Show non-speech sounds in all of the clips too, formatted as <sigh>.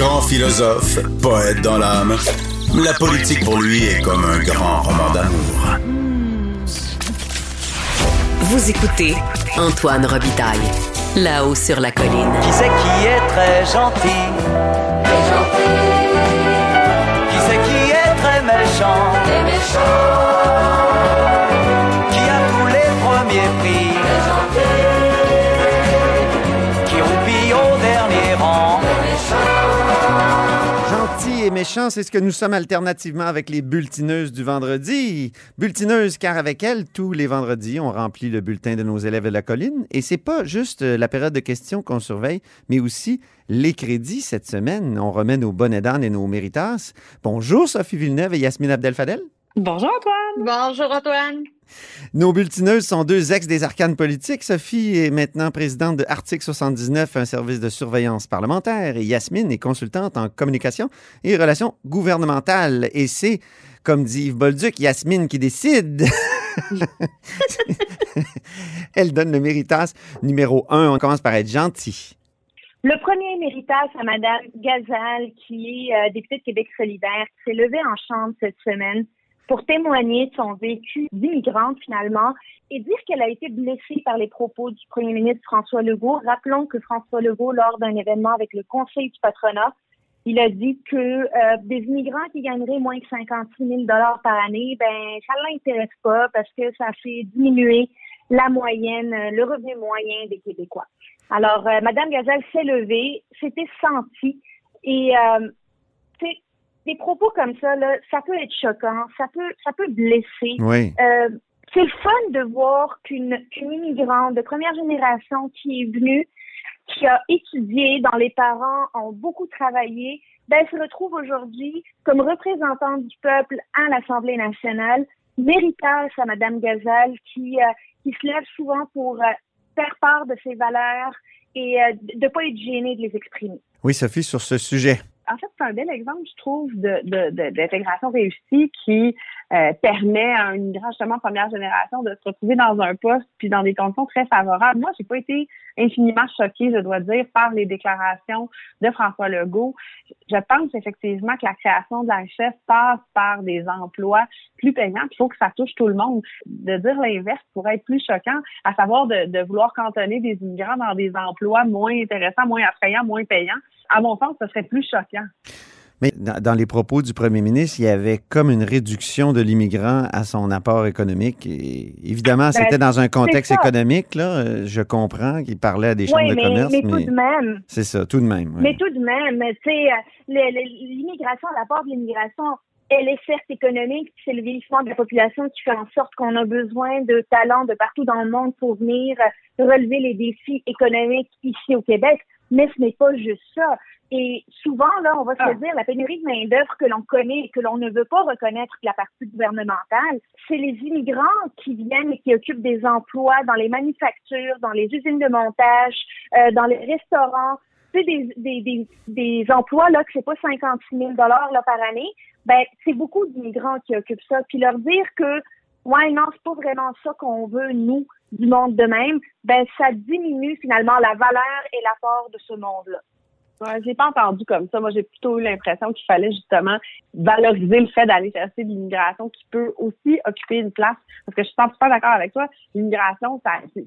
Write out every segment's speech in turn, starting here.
Grand philosophe, poète dans l'âme, la politique pour lui est comme un grand roman d'amour. Vous écoutez Antoine Robitaille, là-haut sur la colline. Qui c'est qui est très gentil? Très gentil. Qui c'est qui est très méchant? Très méchant. Gentil et méchant, c'est ce que nous sommes alternativement avec les bulletineuses du vendredi. Bulletineuses, car avec elles, tous les vendredis, on remplit le bulletin de nos élèves de la colline. Et c'est pas juste euh, la période de questions qu'on surveille, mais aussi les crédits cette semaine. On remet nos bonnets d'âne et nos méritas. Bonjour Sophie Villeneuve et Yasmine Abdel-Fadel. Bonjour Antoine. Bonjour Antoine. Nos bulletineuses sont deux ex des arcanes politiques. Sophie est maintenant présidente de Article 79, un service de surveillance parlementaire, et Yasmine est consultante en communication et relations gouvernementales. Et c'est, comme dit Yves Bolduc, Yasmine qui décide. <laughs> Elle donne le méritas numéro un. On commence par être gentil. Le premier méritas à Madame Gazal, qui est euh, députée de Québec solidaire, qui s'est levée en chambre cette semaine pour témoigner de son vécu d'immigrante finalement et dire qu'elle a été blessée par les propos du premier ministre François Legault. Rappelons que François Legault, lors d'un événement avec le Conseil du patronat, il a dit que euh, des immigrants qui gagneraient moins que 56 000 dollars par année, ben ça l'intéresse pas parce que ça fait diminuer la moyenne, euh, le revenu moyen des Québécois. Alors, euh, Madame Gazelle s'est levée, c'était senti et euh, des propos comme ça, là, ça peut être choquant, ça peut, ça peut blesser. Oui. Euh, c'est le fun de voir qu'une qu'une immigrante de première génération qui est venue, qui a étudié, dont les parents ont beaucoup travaillé, ben, se retrouve aujourd'hui comme représentante du peuple à l'Assemblée nationale, méritage à Madame Gazal, qui, euh, qui se lève souvent pour euh, faire part de ses valeurs et euh, de ne pas être gênée de les exprimer. Oui, Sophie, sur ce sujet. En fait, c'est un bel exemple, je trouve, de, de, de- d'intégration réussie qui euh, permet à un immigrant justement première génération de se retrouver dans un poste puis dans des conditions très favorables. Moi, j'ai pas été infiniment choquée, je dois dire, par les déclarations de François Legault. Je pense effectivement que la création de la richesse passe par des emplois plus payants. Il faut que ça touche tout le monde. De dire l'inverse pourrait être plus choquant, à savoir de, de vouloir cantonner des immigrants dans des emplois moins intéressants, moins attrayants, moins payants. À mon sens, ce serait plus choquant. Mais dans, dans les propos du premier ministre, il y avait comme une réduction de l'immigrant à son apport économique. Et évidemment, c'était dans un contexte Ben, économique, là. Je comprends qu'il parlait à des chambres Oui, de mais, commerce, mais mais, tout de même, c'est ça, tout de même. Mais tout de même, tu sais, euh, l'immigration, l'apport de l'immigration, elle est certes économique, c'est le vieillissement de la population qui fait en sorte qu'on a besoin de talents de partout dans le monde pour venir relever les défis économiques ici au Québec. Mais ce n'est pas juste ça. Et souvent, là, on va se Ah. dire, la pénurie de main-d'œuvre que l'on connaît et que l'on ne veut pas reconnaître de la partie gouvernementale, c'est les immigrants qui viennent et qui occupent des emplois dans les manufactures, dans les usines de montage, euh, dans les restaurants, sais, des, des, des, des emplois là que c'est pas 56 000 dollars là par année, ben c'est beaucoup d'immigrants qui occupent ça. Puis leur dire que ouais non c'est pas vraiment ça qu'on veut nous du monde de même, ben ça diminue finalement la valeur et l'apport de ce monde-là. Ouais, j'ai pas entendu comme ça. Moi, j'ai plutôt eu l'impression qu'il fallait justement valoriser le fait d'aller chercher l'immigration qui peut aussi occuper une place. Parce que je suis 100% d'accord avec toi. L'immigration,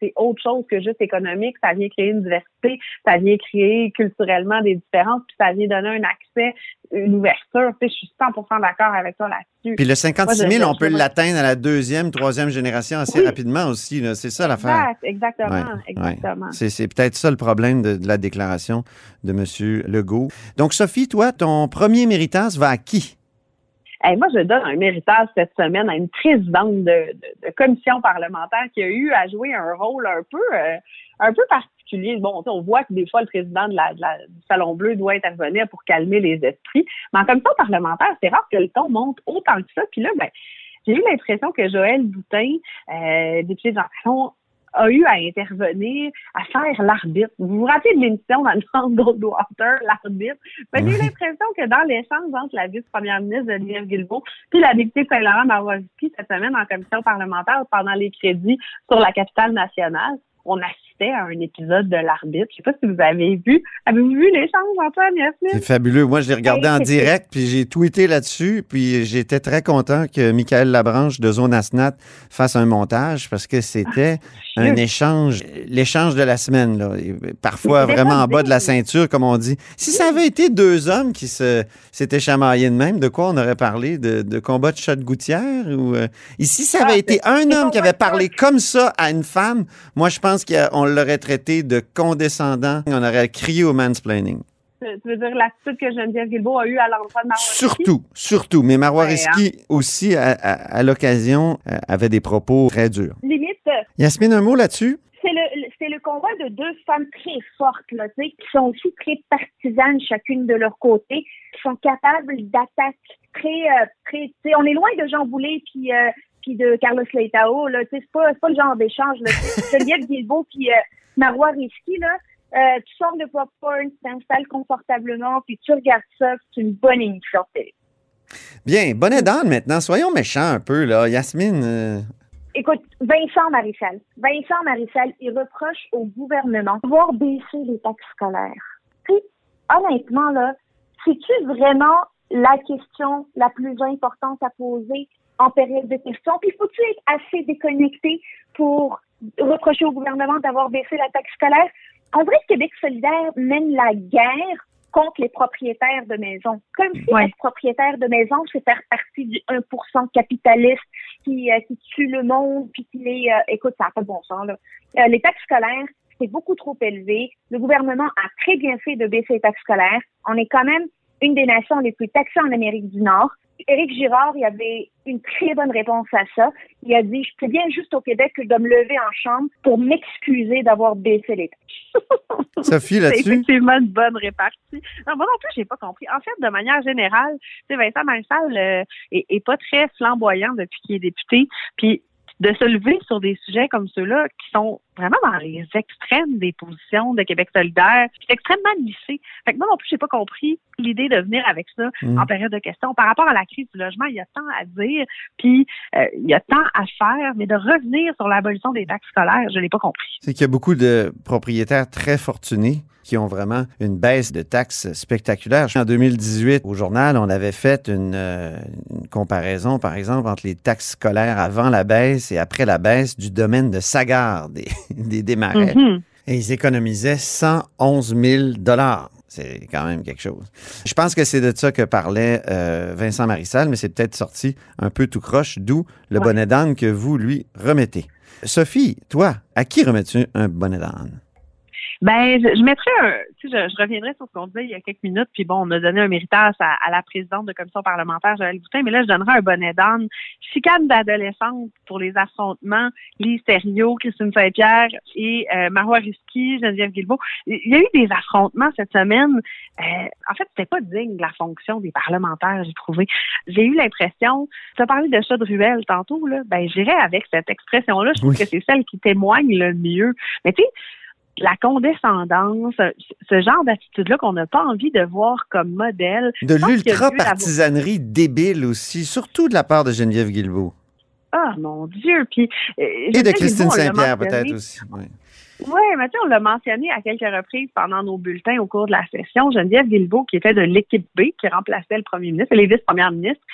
c'est autre chose que juste économique. Ça vient créer une diversité, ça vient créer culturellement des différences, puis ça vient donner un accès, une ouverture. Tu sais, je suis 100% d'accord avec toi là-dessus. Puis le 56 Moi, 000, je- on peut l'atteindre à la deuxième, troisième génération assez Oui. rapidement aussi. C'est ça l'affaire. Exact, exactement, Ouais, exactement. C'est, c'est peut-être ça le problème de, de la déclaration de M. Legault. Donc, Sophie, toi, ton premier méritas va à qui? Moi, je donne un méritage cette semaine à une présidente de, de- de commission parlementaire qui a eu à jouer un rôle un peu, euh, un peu particulier. Bon, on voit que des fois, le président de la, du Salon Bleu doit intervenir pour calmer les esprits. Mais en commission parlementaire, c'est rare que le ton monte autant que ça. Puis là, ben, j'ai eu l'impression que Joël Boutin, euh, député de a eu à intervenir, à faire l'arbitre. Vous vous rappelez de l'émission dans le Goldwater, l'arbitre? Ben, j'ai l'impression que dans l'échange entre la vice-première ministre Geneviève Guilbeault puis la députée Saint-Laurent Marowiecki cette semaine en commission parlementaire pendant les crédits sur la capitale nationale, on assistait à un épisode de l'arbitre. Je sais pas si vous avez vu. Avez-vous vu l'échange, Antoine, Yasmine? C'est fabuleux. Moi, je l'ai regardé en direct, puis j'ai tweeté là-dessus, puis j'étais très content que Michael Labranche de Zone Asnat fasse un montage parce que c'était ah, un échange, l'échange de la semaine, là. Parfois vraiment en bas de la ceinture, comme on dit. Si ça avait été deux hommes qui se, s'étaient chamaillés de même, de quoi on aurait parlé? De, combat de chat de gouttière? Ou, euh, Ici, ça avait ah, été un homme qui avait parlé comme ça à une femme. Moi, je pense qu'on l'aurait traité de condescendant. On aurait crié au mansplaining. Tu veux dire l'attitude que Geneviève Guilbeault a eue à l'endroit de Marois Surtout, surtout. Mais Marois hein. aussi, à, l'occasion, euh, avait des propos très durs. Limite. Yasmine, un mot là-dessus? C'est le, c'est le combat de deux femmes très fortes, là, qui sont aussi très partisanes chacune de leur côté, qui sont capables d'attaques très, euh, très, on est loin de Jean Boulet puis euh, de Carlos Leitao. Là, c'est pas, pas le genre d'échange. <laughs> Geneviève Guilbeault puis euh, Marois Risky, là, euh, tu sors de popcorn, tu t'installes confortablement, puis tu regardes ça, c'est une bonne émission Bien, bonne d'âne maintenant. Soyons méchants un peu, là. Yasmine. Euh. Écoute, Vincent Marissal. Vincent Marissal, il reproche au gouvernement de voir baisser les taxes scolaires. Puis, honnêtement, là, c'est-tu vraiment la question la plus importante à poser? En période de questions. Puis faut-tu être assez déconnecté pour reprocher au gouvernement d'avoir baissé la taxe scolaire? En vrai, Québec solidaire mène la guerre contre les propriétaires de maisons. Comme si être propriétaire de maison, c'est faire partie du 1% capitaliste qui, euh, qui tue le monde, puis qui les... Euh, écoute, ça n'a pas de bon sens, là. Euh, les taxes scolaires, c'est beaucoup trop élevé. Le gouvernement a très bien fait de baisser les taxes scolaires. On est quand même une des nations les plus taxées en Amérique du Nord. Éric Girard, il avait une très bonne réponse à ça. Il a dit, je peux bien juste au Québec que je dois me lever en chambre pour m'excuser d'avoir baissé les taxes. <laughs> Sophie, là-dessus? C'est effectivement une bonne répartie. Non, moi non plus, j'ai pas compris. En fait, de manière générale, tu sais, Vincent Marissal euh, est, est, pas très flamboyant depuis qu'il est député. Puis de se lever sur des sujets comme ceux-là qui sont vraiment dans les extrêmes des positions de Québec solidaire, c'est extrêmement lissé. Fait que moi non plus, j'ai pas compris l'idée de venir avec ça mm. en période de questions. Par rapport à la crise du logement, il y a tant à dire, puis euh, il y a tant à faire, mais de revenir sur l'abolition des taxes scolaires, je l'ai pas compris. C'est qu'il y a beaucoup de propriétaires très fortunés qui ont vraiment une baisse de taxes spectaculaire. En 2018, au journal, on avait fait une, euh, comparaison, par exemple, entre les taxes scolaires avant la baisse et après la baisse du domaine de Sagar, <laughs> des, des démarrais. Mm-hmm. Et ils économisaient 111 000 dollars. C'est quand même quelque chose. Je pense que c'est de ça que parlait euh, Vincent Marissal, mais c'est peut-être sorti un peu tout croche, d'où le bonnet d'âne que vous lui remettez. Sophie, toi, à qui remets-tu un bonnet d'âne? Ben, je, mettrais un, tu sais, je, reviendrai sur ce qu'on disait il y a quelques minutes, puis bon, on a donné un méritage à, la présidente de commission parlementaire, Joël Boutin, mais là, je donnerai un bonnet d'âne. Chicane d'adolescente pour les affrontements, Lise Thériault, Christine Saint-Pierre et euh, Marois Risky, Geneviève Guilbeault. Il y a eu des affrontements cette semaine. Euh, en fait, c'était pas digne de la fonction des parlementaires, j'ai trouvé. J'ai eu l'impression, tu as parlé de chat de ruelle tantôt, là, ben, j'irais avec cette expression-là. Je trouve que c'est celle qui témoigne le mieux. Mais tu sais, la condescendance, ce genre d'attitude-là qu'on n'a pas envie de voir comme modèle. De l'ultra-partisanerie débile aussi, surtout de la part de Geneviève Guilbeault. Ah, mon Dieu! Puis, euh, Et de Christine Saint-Pierre, peut-être aussi. Oui, ouais, mais tu sais, on l'a mentionné à quelques reprises pendant nos bulletins au cours de la session. Geneviève Guilbeault, qui était de l'équipe B, qui remplaçait le premier ministre, et les vice-premières ministres.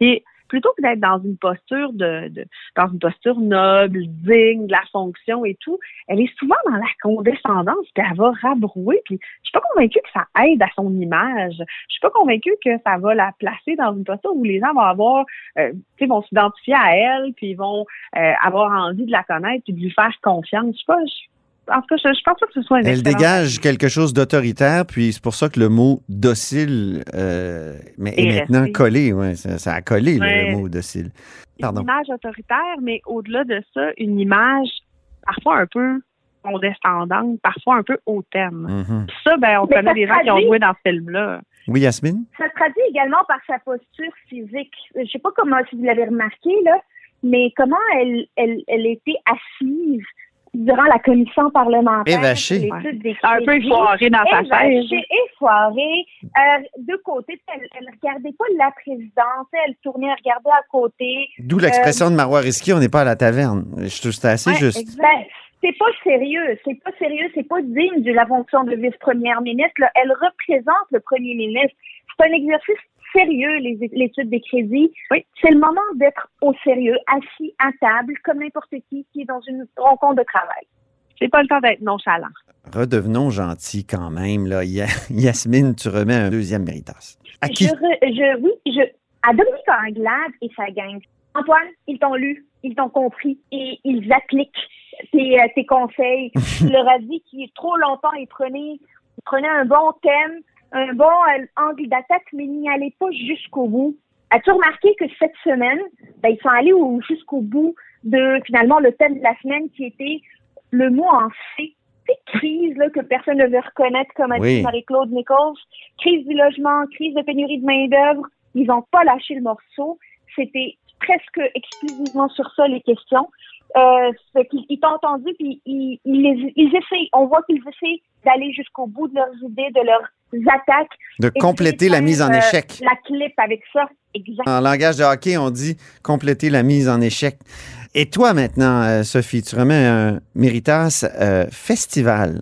Puis, plutôt que d'être dans une posture de, dans une posture noble, digne de la fonction et tout, elle est souvent dans la condescendance, puis elle va rabrouer. Puis je suis pas convaincue que ça aide à son image. Je suis pas convaincue que ça va la placer dans une posture où les gens vont avoir, euh, tu sais, vont s'identifier à elle, puis vont euh, avoir envie de la connaître, puis de lui faire confiance. Je sais pas. En tout cas, je, pense pas que ce soit une Elle dégage quelque chose d'autoritaire, puis c'est pour ça que le mot docile euh, mais est, maintenant collé. Ouais, ça, a collé le mot docile. Pardon. Une image autoritaire, mais au-delà de ça, une image parfois un peu condescendante, parfois un peu hautaine. Mhm. Ça, ben, on Mais connaît des gens qui ont joué dans ce film-là. Oui, Yasmine? Ça se traduit également par sa posture physique. Je sais pas comment si vous l'avez remarqué là, mais comment elle, elle, elle était assise durant la commission parlementaire. L'étude des Un peu effoirée dans sa chaise. Effoirée. Euh, de côté, elle, elle regardait pas la présidence, elle tournait, elle regardait à côté. D'où l'expression de Marois Risky, on n'est pas à la taverne. Je trouve que c'était assez Ouais, juste. Ben, c'est pas sérieux, c'est pas sérieux, c'est pas digne de la fonction de vice-première ministre. là. Elle représente le premier ministre. C'est un exercice sérieux, l'étude des crédits. Oui. C'est le moment d'être au sérieux, assis à table, comme n'importe qui qui est dans une rencontre de travail. C'est pas le temps d'être nonchalant. Redevenons gentils quand même. Là. Ya- Yasmine, tu remets un deuxième méritas. À qui? Je, re- je, oui, je, à Dominique Anglade et sa gang. Antoine, ils t'ont lu, ils t'ont compris et ils appliquent tes, euh, tes conseils. <laughs> tu leur as dit qu'il trop longtemps, ils prenaient, ils prenaient un bon thème, un bon angle d'attaque, mais n'y allaient pas jusqu'au bout. As-tu remarqué que cette semaine, ben, ils sont allés au- jusqu'au bout de finalement le thème de la semaine qui était le mot en C. C'est crise là, que personne ne veut reconnaître, comme a Oui. dit Marie-Claude Nichols. Crise du logement, crise de pénurie de main-d'œuvre. Ils n'ont pas lâché le morceau. C'était presque exclusivement sur ça les questions. Euh, qu'ils- ils t'ont entendu, puis ils, ils, essayent. On voit qu'ils essaient d'aller jusqu'au bout de leurs idées, de leurs attaques. De compléter la mise en euh, échec. La clip avec ça, exact. En langage de hockey, on dit compléter la mise en échec. Et toi maintenant, euh, Sophie, tu remets un méritas euh, festival.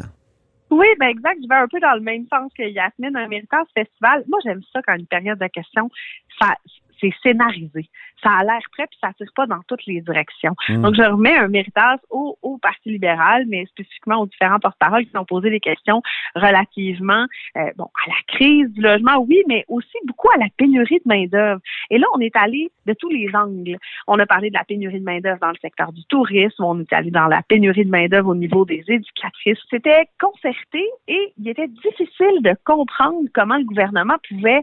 Oui, ben exact. Je vais un peu dans le même sens que Yasmine, un méritant festival. Moi, j'aime ça quand une période de questions, ça c'est scénarisé. Ça a l'air prêt, puis ça tire pas dans toutes les directions. Mm. Donc, je remets un méritage au, au Parti libéral, mais spécifiquement aux différents porte-paroles qui ont posé des questions relativement euh, bon à la crise du logement, oui, mais aussi beaucoup à la pénurie de main-d'œuvre. Et là, on est allé de tous les angles. On a parlé de la pénurie de main-d'œuvre dans le secteur du tourisme, on est allé dans la pénurie de main-d'œuvre au niveau des éducatrices. C'était concerté et il était difficile de comprendre comment le gouvernement pouvait,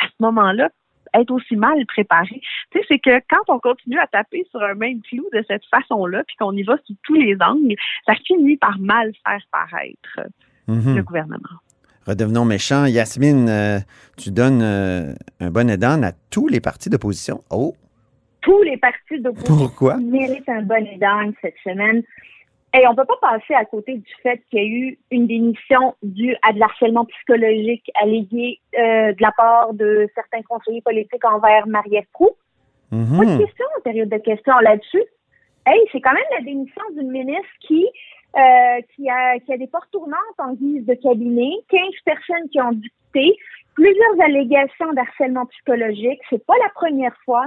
à ce moment-là, être aussi mal préparé. Tu sais, c'est que quand on continue à taper sur un même clou de cette façon-là, puis qu'on y va sous tous les angles, ça finit par mal faire paraître Mhm. le gouvernement. Redevenons méchants. Yasmine, euh, tu donnes euh, un bonnet d'âne à tous les partis d'opposition. Oh, Tous les partis d'opposition pourquoi? méritent un bon d'âne cette semaine. Et on peut pas passer à côté du fait qu'il y a eu une démission due à de l'harcèlement psychologique allégué euh, de la part de certains conseillers politiques envers Marie-Ève Proulx. Pas de question en période de questions là-dessus. Hey, c'est quand même la démission d'une ministre qui euh, qui a qui a des portes tournantes en guise de cabinet, 15 personnes qui ont dicté, plusieurs allégations d'harcèlement psychologique. C'est pas la première fois.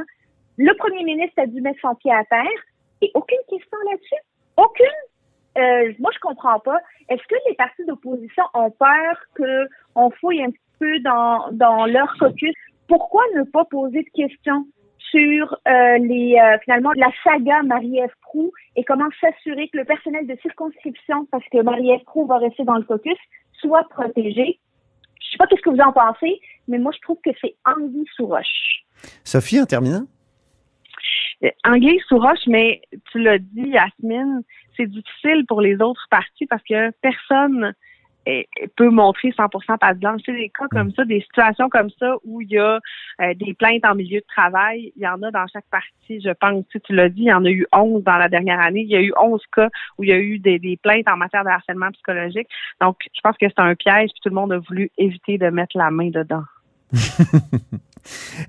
Le premier ministre a dû mettre son pied à terre et aucune question là-dessus. Aucune. Euh, moi, je comprends pas. Est-ce que les partis d'opposition ont peur que on fouille un petit peu dans, dans leur caucus? Pourquoi ne pas poser de questions sur euh, les euh, finalement la saga Marie-Ève Proux et comment s'assurer que le personnel de circonscription, parce que Marie-Ève Proux va rester dans le caucus, soit protégé? Je sais pas qu'est-ce que vous en pensez, mais moi, je trouve que c'est anguille sous roche. Sophie, en terminant? Anguille sous roche, mais tu l'as dit, Yasmine, c'est difficile pour les autres partis parce que personne eh, peut montrer 100% patte blanche. C'est des cas comme ça, des situations comme ça où il y a euh, des plaintes en milieu de travail. Il y en a dans chaque parti, je pense. Tu, sais, tu l'as dit, il y en a eu 11 dans la dernière année. Il y a eu 11 cas où il y a eu des, des plaintes en matière de harcèlement psychologique. Donc, je pense que c'est un piège, puis tout le monde a voulu éviter de mettre la main dedans. <laughs>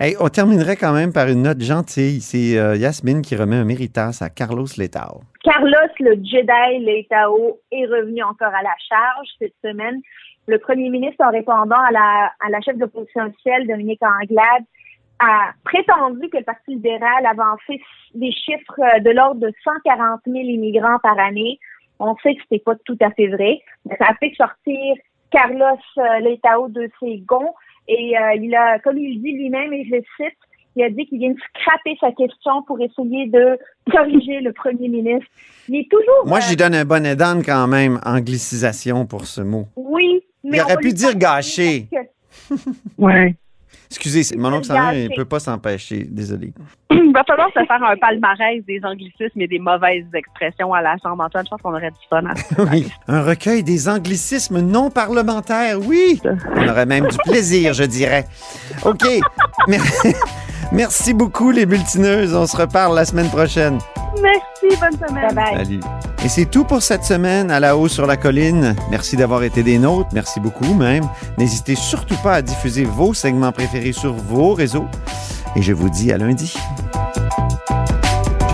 Hey, on terminerait quand même par une note gentille. C'est euh, Yasmine qui remet un méritas à Carlos Letao. Carlos, le Jedi Leitao, est revenu encore à la charge cette semaine. Le premier ministre, en répondant à la, à la chef d'opposition officielle, Dominique Anglade, a prétendu que le Parti libéral avançait des chiffres euh, de l'ordre de 140 000 immigrants par année. On sait que c'était pas tout à fait vrai. Ça a fait sortir Carlos euh, Leitao de ses gonds et euh, il a, comme il dit lui-même, et je le cite, il a dit qu'il vient de scraper sa question pour essayer de corriger le premier ministre. Il est toujours. Moi, euh, j'y donne un bonnet d'âne quand même, anglicisation pour ce mot. Oui, mais. Il aurait pu dire gâché. que- Ouais. Excusez, c'est- mon oncle Sandrine, il ne peut pas s'empêcher. Désolé. <clears throat> Il va falloir se faire un palmarès des anglicismes et des mauvaises expressions à la Chambre. Antoine, je pense qu'on aurait du fun à ça. Oui, un recueil des anglicismes non parlementaires, oui. On aurait même du plaisir, je dirais. OK. Mer- <laughs> Merci beaucoup, les bulletineuses. On se reparle la semaine prochaine. Merci, bonne semaine. Bye bye. Salut. Et c'est tout pour cette semaine à la haut sur la colline. Merci d'avoir été des nôtres. Merci beaucoup même. N'hésitez surtout pas à diffuser vos segments préférés sur vos réseaux. Et je vous dis à lundi.